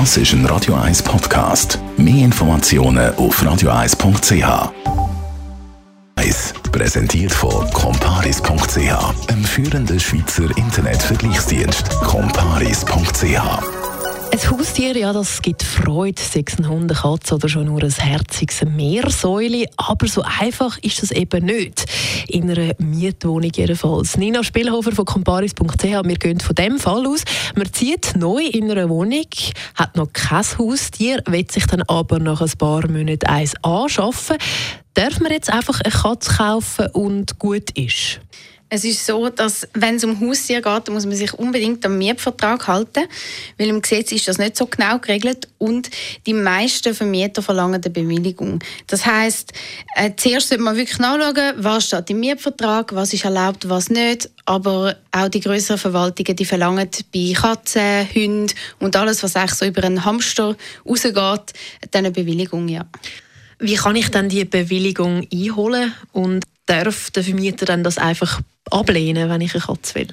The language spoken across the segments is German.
Das ist ein Radio 1 Podcast. Mehr Informationen auf radio1.ch. Präsentiert von comparis.ch, einem führenden Schweizer Internetvergleichsdienst. comparis.ch ein Haustier, ja, das gibt Freude, sechs eine Katze oder schon nur ein herziges Meersäule. Aber so einfach ist das eben nicht. In einer Mietwohnung jedenfalls. Nina Spielhofer von comparis.ch, wir gehen von dem Fall aus. Man zieht neu in einer Wohnung, hat noch kein Haustier, will sich dann aber nach ein paar Monaten eins anschaffen. Darf man jetzt einfach eine Katze kaufen und gut ist? Es ist so, dass wenn es um Haustier geht, muss man sich unbedingt am Mietvertrag halten, weil im Gesetz ist das nicht so genau geregelt und die meisten Vermieter verlangen eine Bewilligung. Das heißt, äh, zuerst sollte man wirklich nachschauen, was steht im Mietvertrag, was ist erlaubt, was nicht. Aber auch die größeren Verwaltungen, die verlangen bei Katzen, Hunden und alles, was eigentlich so über einen Hamster rausgeht, eine Bewilligung, ja. Wie kann ich dann die Bewilligung einholen und darf der Vermieter dann das einfach ablehnen, wenn ich eine Katze will?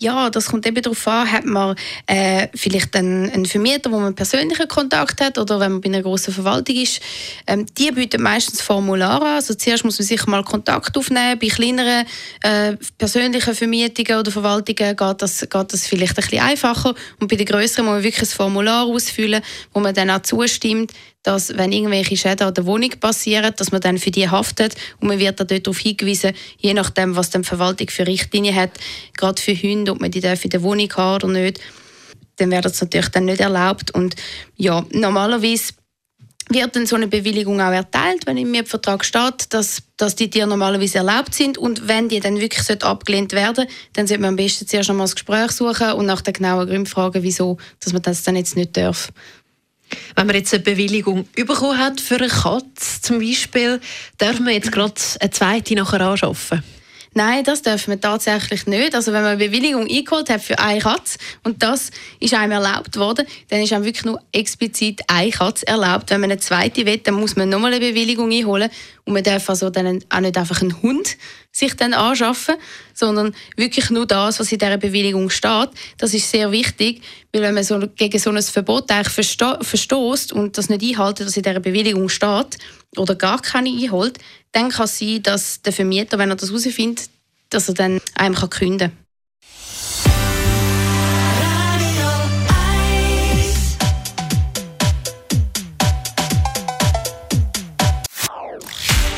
Ja, das kommt eben darauf an, hat man äh, vielleicht einen, einen Vermieter, wo man persönlichen Kontakt hat oder wenn man bei einer großen Verwaltung ist. Ähm, die bieten meistens Formulare an. Also zuerst muss man sich mal Kontakt aufnehmen. Bei kleineren äh, persönlichen Vermietungen oder Verwaltungen geht das, geht das vielleicht ein bisschen einfacher. Und bei den größeren muss man wirklich ein Formular ausfüllen, wo man dann auch zustimmt, dass wenn irgendwelche Schäden an der Wohnung passieren, dass man dann für die haftet und man wird dann dort darauf hingewiesen, je nachdem, was die Verwaltung für Richtlinien hat, gerade für Hunde, ob man die in der Wohnung haben oder nicht, dann wäre das natürlich dann nicht erlaubt und ja, normalerweise wird dann so eine Bewilligung auch erteilt, wenn im Mietvertrag steht, dass, dass die Tiere normalerweise erlaubt sind. Und wenn die dann wirklich abgelehnt werden dann sollte man am besten zuerst einmal das Gespräch suchen und nach den genauen Gründen fragen, wieso dass man das dann jetzt nicht darf. Wenn man jetzt eine Bewilligung bekommen hat für eine Katze zum Beispiel, darf man jetzt gerade eine zweite nachher anschaffen? Nein, das dürfen wir tatsächlich nicht. Also wenn man eine Bewilligung eingeholt hat für eine Katze und das ist einem erlaubt worden, dann ist einem wirklich nur explizit eine Katze erlaubt. Wenn man eine zweite will, dann muss man nochmal eine Bewilligung einholen und man darf also dann auch nicht einfach einen Hund sich dann anschaffen, sondern wirklich nur das, was in dieser Bewilligung steht. Das ist sehr wichtig, weil wenn man so gegen so ein Verbot eigentlich verstoßt und das nicht einhalten, was in dieser Bewilligung steht oder gar keine einholt, dann kann es sein, dass der Vermieter, wenn er das herausfindet, dass er dann einem kann künden kann.